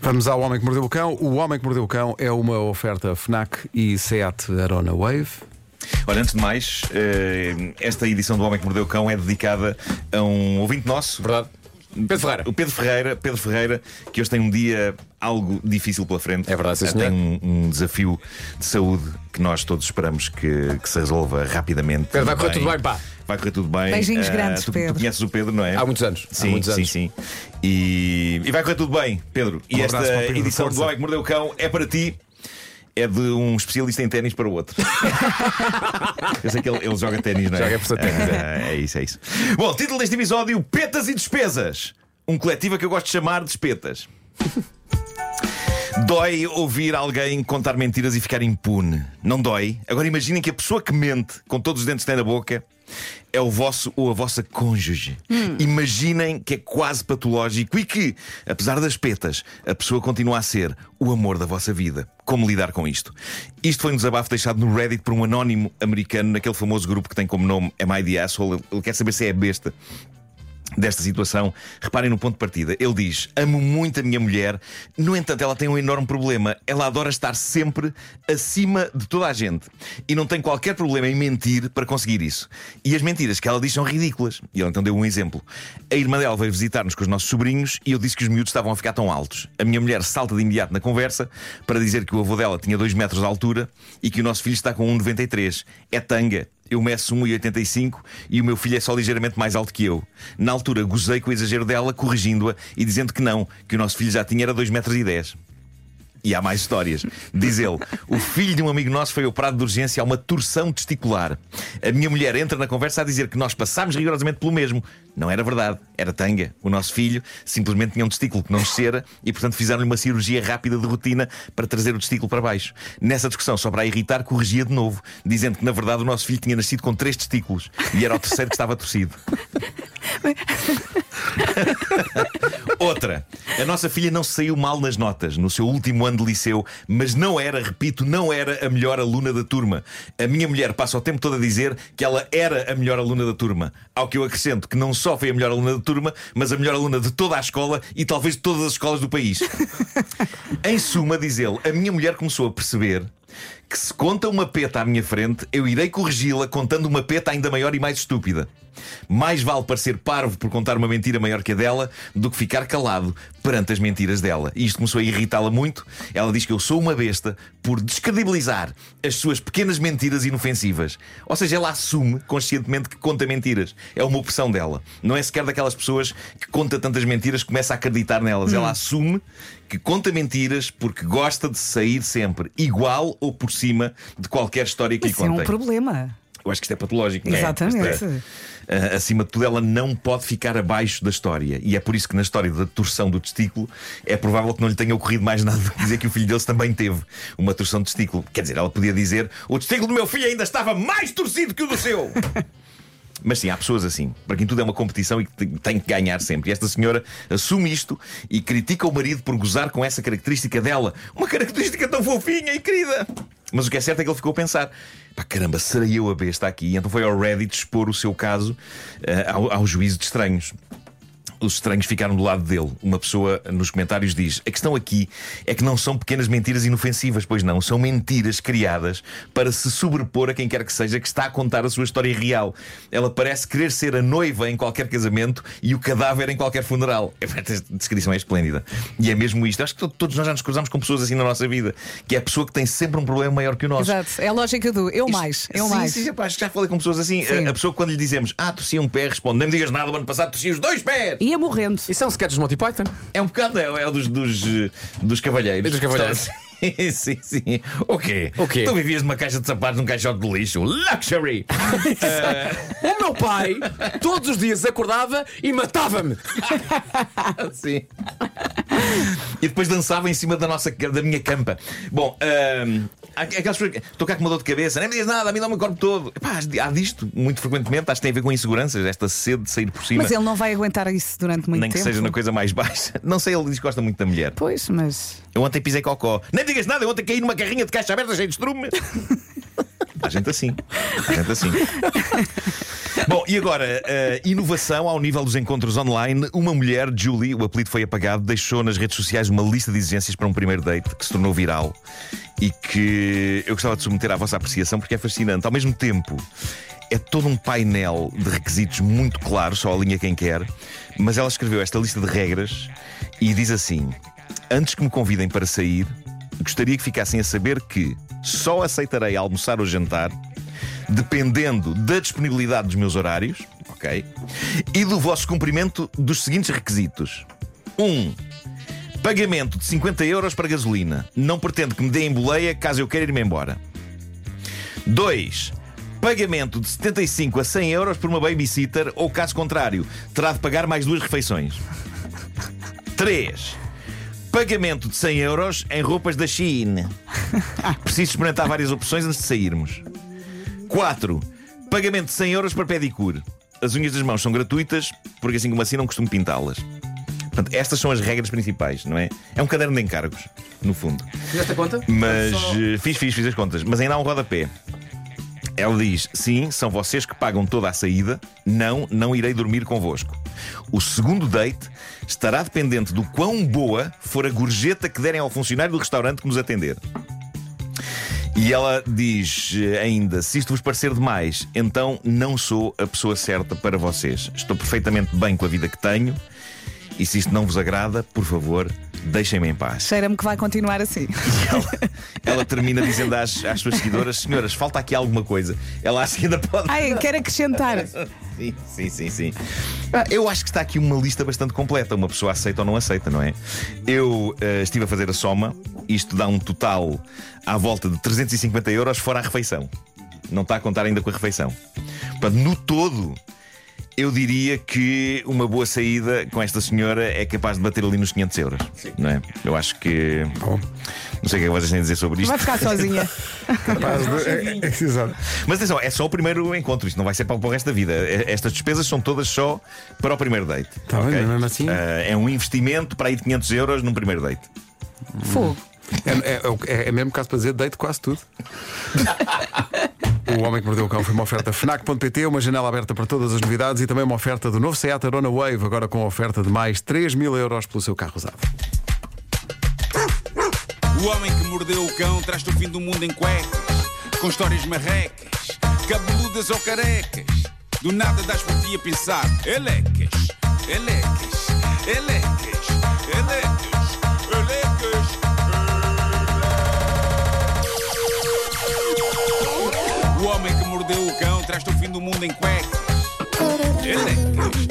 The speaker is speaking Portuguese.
Vamos ao Homem que Mordeu o Cão. O Homem que Mordeu o Cão é uma oferta FNAC e SEAT Arona Wave. Olha, antes de mais, eh, esta edição do Homem que Mordeu o Cão é dedicada a um ouvinte nosso. Verdade. Pedro Ferreira. O Pedro Ferreira, Pedro Ferreira, que hoje tem um dia algo difícil pela frente. É verdade, sim. Tem um, um desafio de saúde que nós todos esperamos que, que se resolva rapidamente. Pedro, vai correr tudo bem, pá. Vai correr tudo bem. Beijinhos Eh, grandes, tu, Pedro. Tu conheces o Pedro, não é? Há muitos anos. Há Sim, muitos sim, anos. sim. E, e vai correr tudo bem, Pedro. E Um esta Pedro, edição do. Homem que Mordeu o Cão é para ti. É de um especialista em ténis para o outro. Eu sei que ele, ele joga ténis, não é? Joga por ténis, Ah, é isso, é isso. Bom, título deste episódio: Petas e Despesas. Um coletivo que eu gosto de chamar de espetas. Dói ouvir alguém contar mentiras e ficar impune. Não dói? Agora imaginem que a pessoa que mente, com todos os dentes que tem na boca, é o vosso ou a vossa cônjuge. Imaginem que é quase patológico e que, apesar das petas, a pessoa continua a ser o amor da vossa vida. Como lidar com isto? Isto foi um desabafo deixado no Reddit por um anónimo americano, naquele famoso grupo que tem como nome Am I the Asshole? Ele- Ele quer saber se é a besta desta situação. Reparem no ponto de partida. Ele diz: Amo muito a minha mulher, no entanto, ela tem um enorme problema. Ela adora estar sempre acima de toda a gente e não tem qualquer problema em mentir para conseguir isso. E as mentiras que ela diz são ridículas. E ele então deu um exemplo. A irmã dela veio visitar-nos com os nossos sobrinhos e eu disse que os miúdos estavam a ficar tão altos. A minha mulher salta de imediato na conversa para dizer que o avô dela tinha 2 metros de altura e que o nosso filho está com 1,93. É tanga. Eu meço 1,85 e o meu filho é só ligeiramente mais alto que eu. Na altura, gozei com o exagero dela, corrigindo-a e dizendo que não, que o nosso filho já tinha era 2 metros e 10. Há mais histórias. Diz ele: o filho de um amigo nosso foi operado de urgência a uma torção testicular. A minha mulher entra na conversa a dizer que nós passámos rigorosamente pelo mesmo. Não era verdade, era tanga. O nosso filho simplesmente tinha um testículo que não descera e, portanto, fizeram-lhe uma cirurgia rápida de rotina para trazer o testículo para baixo. Nessa discussão, só para a irritar, corrigia de novo, dizendo que, na verdade, o nosso filho tinha nascido com três testículos e era o terceiro que estava torcido. Outra. A nossa filha não saiu mal nas notas no seu último ano de liceu, mas não era, repito, não era a melhor aluna da turma. A minha mulher passa o tempo todo a dizer que ela era a melhor aluna da turma. Ao que eu acrescento que não só foi a melhor aluna da turma, mas a melhor aluna de toda a escola e talvez de todas as escolas do país. em suma, diz ele, a minha mulher começou a perceber que se conta uma peta à minha frente, eu irei corrigi-la contando uma peta ainda maior e mais estúpida. Mais vale parecer parvo por contar uma mentira maior que a dela do que ficar calado perante as mentiras dela. E isto começou a irritá-la muito. Ela diz que eu sou uma besta por descredibilizar as suas pequenas mentiras inofensivas. Ou seja, ela assume conscientemente que conta mentiras. É uma opção dela. Não é sequer daquelas pessoas que conta tantas mentiras que começa a acreditar nelas. Ela assume que conta mentiras porque gosta de sair sempre igual ou por cima de qualquer história que lhe Isso é um contem. problema. Eu acho que isto é patológico, não é? Exatamente. É, ah, acima de tudo, ela não pode ficar abaixo da história. E é por isso que na história da torção do testículo é provável que não lhe tenha ocorrido mais nada do que dizer que o filho deles também teve uma torção de testículo. Quer dizer, ela podia dizer: o testículo do meu filho ainda estava mais torcido que o do seu. Mas sim, há pessoas assim, para quem tudo é uma competição e que tem que ganhar sempre. E esta senhora assume isto e critica o marido por gozar com essa característica dela. Uma característica tão fofinha e querida. Mas o que é certo é que ele ficou a pensar: pá, caramba, serei eu a besta aqui? E então foi ao Reddit expor o seu caso eh, ao, ao juízo de estranhos. Os estranhos ficaram do lado dele. Uma pessoa nos comentários diz: A questão aqui é que não são pequenas mentiras inofensivas, pois não, são mentiras criadas para se sobrepor a quem quer que seja que está a contar a sua história real. Ela parece querer ser a noiva em qualquer casamento e o cadáver em qualquer funeral. Esta descrição é esplêndida. E é mesmo isto. Acho que to- todos nós já nos cruzamos com pessoas assim na nossa vida, que é a pessoa que tem sempre um problema maior que o nosso. Exato. É a lógica do eu Isto- mais, eu sim, mais. Sim, que já falei com pessoas assim. Sim. A, pessoa, quando lhe dizemos, ah, torcia um pé, responde, nem me digas nada, o ano passado torcia os dois pés. Ia morrendo. Isso é um sketch dos Monty Python. É um bocado, é, é o dos, dos, eh, dos cavalheiros. Dos cavalheiros. Sim, sim, sim. O quê? O quê? Tu vivias numa caixa de sapatos num caixote de lixo. Luxury! O meu pai todos os dias acordava e matava-me. Sim. E depois dançava em cima da nossa da minha campa. Bom, ahm, há aquelas pessoas que estou cá com uma dor de cabeça, nem me diz nada, a mim dá o corpo todo. Epá, há disto muito frequentemente, acho que tem a ver com inseguranças, esta sede de sair por cima. Mas ele não vai aguentar isso durante muito nem que tempo. seja na coisa mais baixa. Não sei, ele diz que gosta muito da mulher. Pois, mas. Eu ontem pisei cocó. Nem me digas nada, eu ontem caí numa carrinha de caixa aberta cheia de estrume. Há gente assim. Há gente assim. Bom, e agora, uh, inovação ao nível dos encontros online. Uma mulher, Julie, o apelido foi apagado, deixou nas redes sociais uma lista de exigências para um primeiro date que se tornou viral e que eu gostava de submeter à vossa apreciação porque é fascinante. Ao mesmo tempo, é todo um painel de requisitos muito claro, só alinha quem quer, mas ela escreveu esta lista de regras e diz assim: Antes que me convidem para sair, gostaria que ficassem a saber que só aceitarei almoçar ou jantar dependendo da disponibilidade dos meus horários, ok? E do vosso cumprimento dos seguintes requisitos: 1. Um, pagamento de 50 euros para gasolina. Não pretendo que me deem boleia caso eu queira ir-me embora. 2. Pagamento de 75 a 100 euros por uma babysitter ou, caso contrário, terá de pagar mais duas refeições. 3. Pagamento de 100 euros em roupas da Shein. Preciso experimentar várias opções antes de sairmos. 4. Pagamento de 100 euros para pedicure. As unhas das mãos são gratuitas, porque assim como assim não costumo pintá-las. Portanto, estas são as regras principais, não é? É um caderno de encargos, no fundo. Fizeste a conta? Mas Só- eh, fiz, fiz, fiz as contas. Mas ainda há um rodapé. Ela diz: sim, são vocês que pagam toda a saída. Não, não irei dormir convosco. O segundo date estará dependente do quão boa for a gorjeta que derem ao funcionário do restaurante que nos atender. E ela diz eh, ainda: se isto vos parecer demais, então não sou a pessoa certa para vocês. Estou perfeitamente bem com a vida que tenho. E se isto não vos agrada, por favor, deixem-me em paz. Cheira-me que vai continuar assim. Ela, ela termina dizendo às, às suas seguidoras: Senhoras, falta aqui alguma coisa. Ela acha que ainda pode. Ai, quero acrescentar. Sim, sim, sim, sim. Ah, Eu acho que está aqui uma lista bastante completa. Uma pessoa aceita ou não aceita, não é? Eu eh, estive a fazer a soma. Isto dá um total à volta de 350 euros fora a refeição. Não está a contar ainda com a refeição. Portanto, no todo. Eu diria que uma boa saída com esta senhora é capaz de bater ali nos 500 euros. Não é? Eu acho que. Não sei o que é que vocês têm a dizer sobre isto. Vai ficar sozinha. Capaz de- é- é- exato. Mas atenção, é só o primeiro encontro, isto não vai ser para o resto da vida. É- Estas despesas são todas só para o primeiro date. Tá bem, ok? mas mesmo assim- Ah, é um investimento para aí de 500 euros num primeiro date. Fogo. É, é, é, é mesmo caso para dizer, deito quase tudo. o Homem que Mordeu o Cão foi uma oferta FNAC.pt, uma janela aberta para todas as novidades e também uma oferta do novo Seat Arona Wave, agora com oferta de mais 3 mil euros pelo seu carro usado. O homem que mordeu o cão traz-te o fim do mundo em cuecas, com histórias marrecas, cabeludas ou carecas. Do nada das por ti a pensar, elecas, elecas, elecas, elecas, Mordeu o fim do mundo em cuecas, elecas,